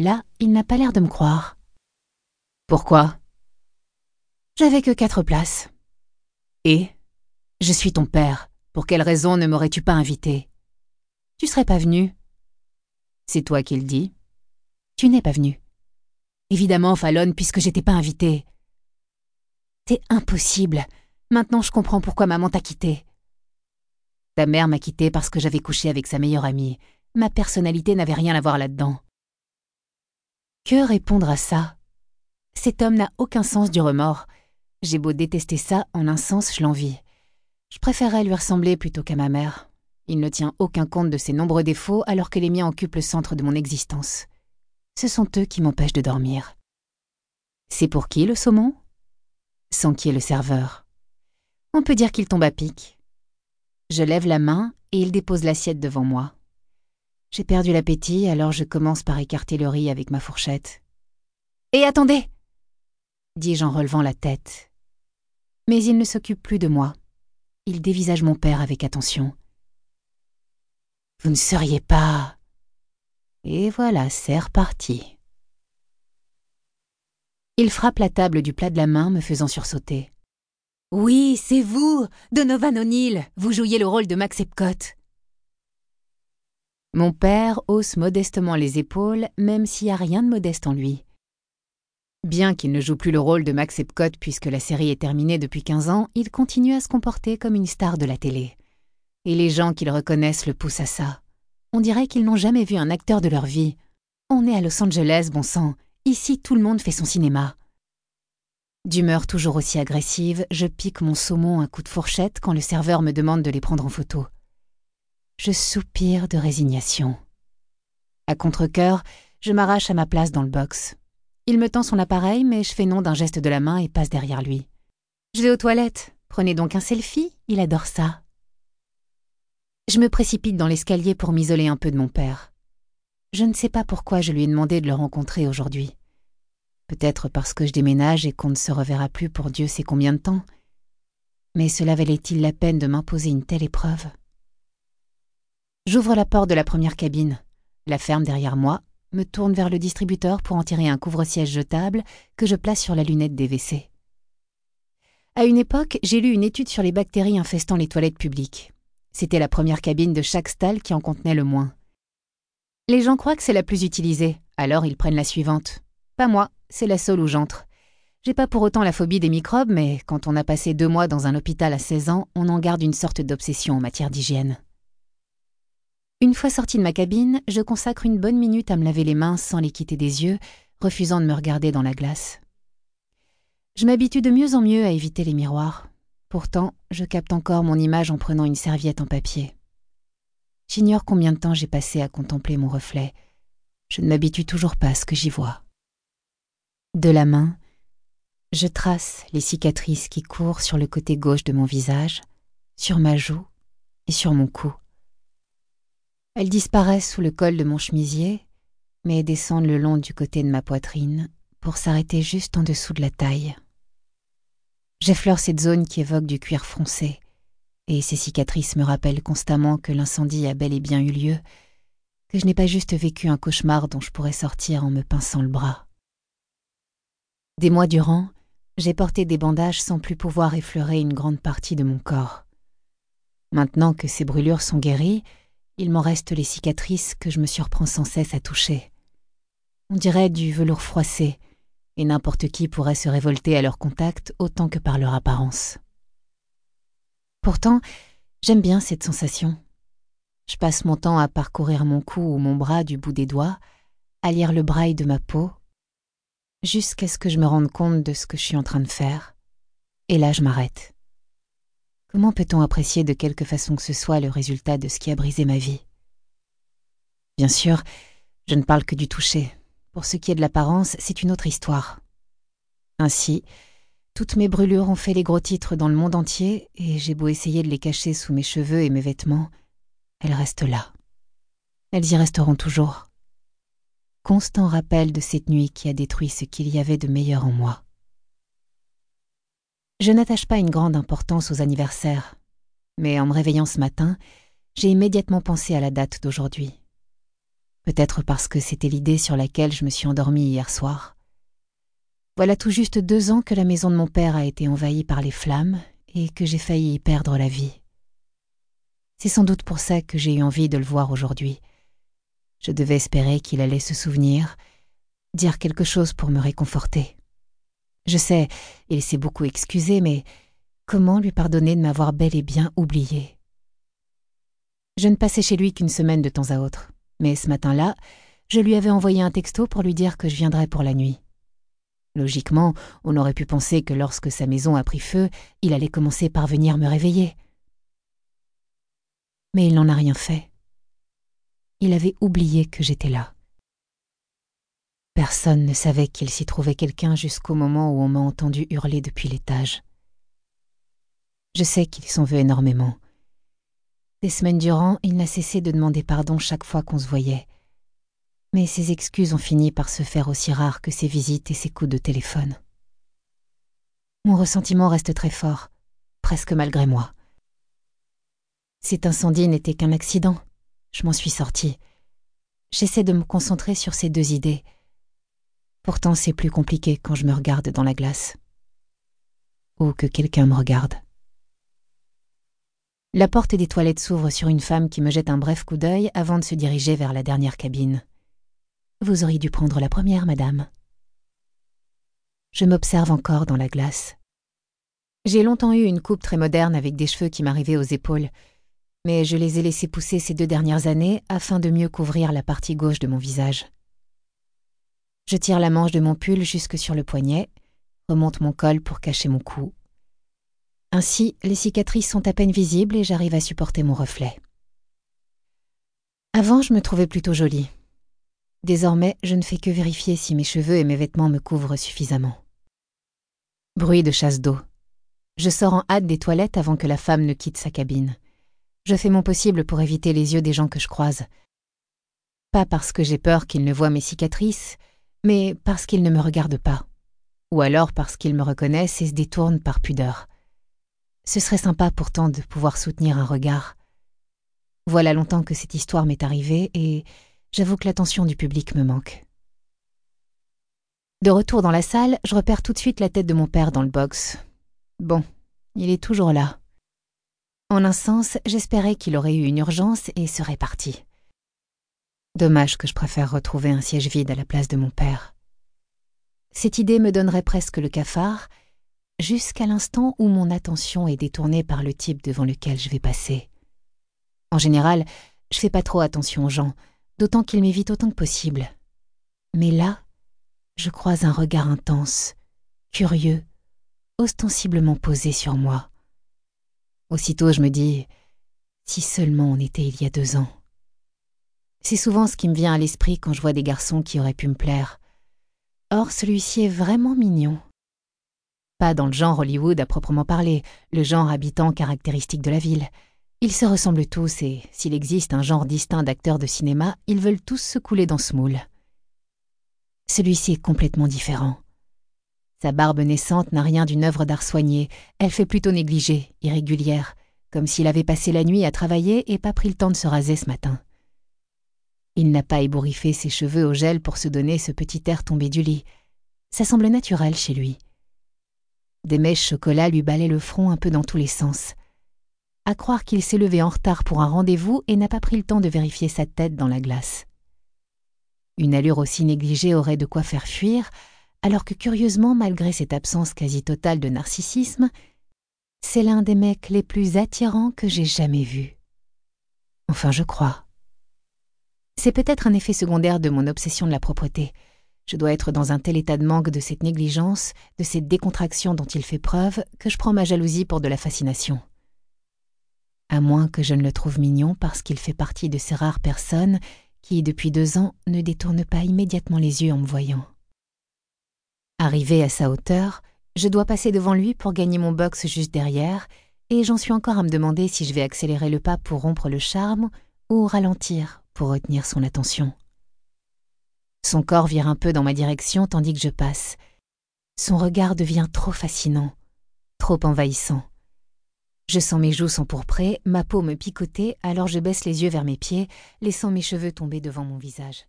Là, il n'a pas l'air de me croire. Pourquoi? J'avais que quatre places. Et? Je suis ton père. Pour quelle raison ne m'aurais-tu pas invité? Tu serais pas venu. C'est toi qui le dis. Tu n'es pas venu. Évidemment, Fallon, puisque j'étais pas invité. C'est impossible. Maintenant, je comprends pourquoi maman t'a quitté. Ta mère m'a quitté parce que j'avais couché avec sa meilleure amie. Ma personnalité n'avait rien à voir là-dedans. Que répondre à ça? Cet homme n'a aucun sens du remords. J'ai beau détester ça, en un sens, je l'envie. Je préférerais lui ressembler plutôt qu'à ma mère. Il ne tient aucun compte de ses nombreux défauts alors que les miens occupent le centre de mon existence. Ce sont eux qui m'empêchent de dormir. C'est pour qui le saumon? Sans qui est le serveur? On peut dire qu'il tombe à pic. Je lève la main et il dépose l'assiette devant moi. J'ai perdu l'appétit, alors je commence par écarter le riz avec ma fourchette. Et attendez dis-je en relevant la tête. Mais il ne s'occupe plus de moi. Il dévisage mon père avec attention. Vous ne seriez pas. Et voilà, c'est reparti. Il frappe la table du plat de la main, me faisant sursauter. Oui, c'est vous, Donovan O'Neill. Vous jouiez le rôle de Max Epcot. Mon père hausse modestement les épaules, même s'il n'y a rien de modeste en lui. Bien qu'il ne joue plus le rôle de Max Epcot puisque la série est terminée depuis 15 ans, il continue à se comporter comme une star de la télé. Et les gens qui le reconnaissent le poussent à ça. On dirait qu'ils n'ont jamais vu un acteur de leur vie. On est à Los Angeles, bon sang. Ici, tout le monde fait son cinéma. D'humeur toujours aussi agressive, je pique mon saumon un coup de fourchette quand le serveur me demande de les prendre en photo. Je soupire de résignation. À contre-coeur, je m'arrache à ma place dans le box. Il me tend son appareil, mais je fais non d'un geste de la main et passe derrière lui. Je vais aux toilettes. Prenez donc un selfie, il adore ça. Je me précipite dans l'escalier pour m'isoler un peu de mon père. Je ne sais pas pourquoi je lui ai demandé de le rencontrer aujourd'hui. Peut-être parce que je déménage et qu'on ne se reverra plus pour Dieu sait combien de temps. Mais cela valait-il la peine de m'imposer une telle épreuve? J'ouvre la porte de la première cabine, la ferme derrière moi, me tourne vers le distributeur pour en tirer un couvre-siège jetable que je place sur la lunette des WC. À une époque, j'ai lu une étude sur les bactéries infestant les toilettes publiques. C'était la première cabine de chaque stall qui en contenait le moins. Les gens croient que c'est la plus utilisée, alors ils prennent la suivante. Pas moi, c'est la seule où j'entre. J'ai pas pour autant la phobie des microbes, mais quand on a passé deux mois dans un hôpital à 16 ans, on en garde une sorte d'obsession en matière d'hygiène. Une fois sortie de ma cabine, je consacre une bonne minute à me laver les mains sans les quitter des yeux, refusant de me regarder dans la glace. Je m'habitue de mieux en mieux à éviter les miroirs. Pourtant, je capte encore mon image en prenant une serviette en papier. J'ignore combien de temps j'ai passé à contempler mon reflet. Je ne m'habitue toujours pas à ce que j'y vois. De la main, je trace les cicatrices qui courent sur le côté gauche de mon visage, sur ma joue et sur mon cou. Elles disparaissent sous le col de mon chemisier, mais descendent le long du côté de ma poitrine pour s'arrêter juste en dessous de la taille. J'effleure cette zone qui évoque du cuir foncé, et ces cicatrices me rappellent constamment que l'incendie a bel et bien eu lieu, que je n'ai pas juste vécu un cauchemar dont je pourrais sortir en me pinçant le bras. Des mois durant, j'ai porté des bandages sans plus pouvoir effleurer une grande partie de mon corps. Maintenant que ces brûlures sont guéries, il m'en reste les cicatrices que je me surprends sans cesse à toucher. On dirait du velours froissé, et n'importe qui pourrait se révolter à leur contact autant que par leur apparence. Pourtant, j'aime bien cette sensation. Je passe mon temps à parcourir mon cou ou mon bras du bout des doigts, à lire le braille de ma peau, jusqu'à ce que je me rende compte de ce que je suis en train de faire. Et là, je m'arrête. Comment peut-on apprécier de quelque façon que ce soit le résultat de ce qui a brisé ma vie? Bien sûr, je ne parle que du toucher. Pour ce qui est de l'apparence, c'est une autre histoire. Ainsi, toutes mes brûlures ont fait les gros titres dans le monde entier, et j'ai beau essayer de les cacher sous mes cheveux et mes vêtements, elles restent là. Elles y resteront toujours. Constant rappel de cette nuit qui a détruit ce qu'il y avait de meilleur en moi. Je n'attache pas une grande importance aux anniversaires, mais en me réveillant ce matin, j'ai immédiatement pensé à la date d'aujourd'hui. Peut-être parce que c'était l'idée sur laquelle je me suis endormie hier soir. Voilà tout juste deux ans que la maison de mon père a été envahie par les flammes et que j'ai failli y perdre la vie. C'est sans doute pour ça que j'ai eu envie de le voir aujourd'hui. Je devais espérer qu'il allait se souvenir, dire quelque chose pour me réconforter. Je sais, il s'est beaucoup excusé, mais comment lui pardonner de m'avoir bel et bien oublié? Je ne passais chez lui qu'une semaine de temps à autre, mais ce matin-là, je lui avais envoyé un texto pour lui dire que je viendrais pour la nuit. Logiquement, on aurait pu penser que lorsque sa maison a pris feu, il allait commencer par venir me réveiller. Mais il n'en a rien fait. Il avait oublié que j'étais là. Personne ne savait qu'il s'y trouvait quelqu'un jusqu'au moment où on m'a entendu hurler depuis l'étage. Je sais qu'il s'en veut énormément. Des semaines durant, il n'a cessé de demander pardon chaque fois qu'on se voyait mais ses excuses ont fini par se faire aussi rares que ses visites et ses coups de téléphone. Mon ressentiment reste très fort, presque malgré moi. Cet incendie n'était qu'un accident, je m'en suis sortie. J'essaie de me concentrer sur ces deux idées. Pourtant, c'est plus compliqué quand je me regarde dans la glace. Ou que quelqu'un me regarde. La porte des toilettes s'ouvre sur une femme qui me jette un bref coup d'œil avant de se diriger vers la dernière cabine. Vous auriez dû prendre la première, madame. Je m'observe encore dans la glace. J'ai longtemps eu une coupe très moderne avec des cheveux qui m'arrivaient aux épaules, mais je les ai laissés pousser ces deux dernières années afin de mieux couvrir la partie gauche de mon visage. Je tire la manche de mon pull jusque sur le poignet, remonte mon col pour cacher mon cou. Ainsi, les cicatrices sont à peine visibles et j'arrive à supporter mon reflet. Avant, je me trouvais plutôt jolie. Désormais, je ne fais que vérifier si mes cheveux et mes vêtements me couvrent suffisamment. Bruit de chasse d'eau. Je sors en hâte des toilettes avant que la femme ne quitte sa cabine. Je fais mon possible pour éviter les yeux des gens que je croise. Pas parce que j'ai peur qu'ils ne voient mes cicatrices, mais parce qu'ils ne me regardent pas. Ou alors parce qu'ils me reconnaissent et se détournent par pudeur. Ce serait sympa pourtant de pouvoir soutenir un regard. Voilà longtemps que cette histoire m'est arrivée et J'avoue que l'attention du public me manque. De retour dans la salle, je repère tout de suite la tête de mon père dans le box. Bon, il est toujours là. En un sens, j'espérais qu'il aurait eu une urgence et serait parti. Dommage que je préfère retrouver un siège vide à la place de mon père. Cette idée me donnerait presque le cafard, jusqu'à l'instant où mon attention est détournée par le type devant lequel je vais passer. En général, je fais pas trop attention aux gens, d'autant qu'il m'évite autant que possible. Mais là, je croise un regard intense, curieux, ostensiblement posé sur moi. Aussitôt, je me dis, si seulement on était il y a deux ans. C'est souvent ce qui me vient à l'esprit quand je vois des garçons qui auraient pu me plaire. Or, celui-ci est vraiment mignon. Pas dans le genre Hollywood à proprement parler, le genre habitant caractéristique de la ville, ils se ressemblent tous et, s'il existe un genre distinct d'acteurs de cinéma, ils veulent tous se couler dans ce moule. Celui-ci est complètement différent. Sa barbe naissante n'a rien d'une œuvre d'art soignée, elle fait plutôt négligée, irrégulière, comme s'il avait passé la nuit à travailler et pas pris le temps de se raser ce matin. Il n'a pas ébouriffé ses cheveux au gel pour se donner ce petit air tombé du lit. Ça semble naturel chez lui. Des mèches chocolat lui balaient le front un peu dans tous les sens à croire qu'il s'est levé en retard pour un rendez-vous et n'a pas pris le temps de vérifier sa tête dans la glace. Une allure aussi négligée aurait de quoi faire fuir, alors que curieusement, malgré cette absence quasi totale de narcissisme, c'est l'un des mecs les plus attirants que j'ai jamais vus. Enfin, je crois. C'est peut-être un effet secondaire de mon obsession de la propreté. Je dois être dans un tel état de manque de cette négligence, de cette décontraction dont il fait preuve, que je prends ma jalousie pour de la fascination à moins que je ne le trouve mignon parce qu'il fait partie de ces rares personnes qui, depuis deux ans, ne détournent pas immédiatement les yeux en me voyant. Arrivé à sa hauteur, je dois passer devant lui pour gagner mon box juste derrière, et j'en suis encore à me demander si je vais accélérer le pas pour rompre le charme ou ralentir pour retenir son attention. Son corps vire un peu dans ma direction tandis que je passe. Son regard devient trop fascinant, trop envahissant. Je sens mes joues s'empourprer, ma peau me picoter, alors je baisse les yeux vers mes pieds, laissant mes cheveux tomber devant mon visage.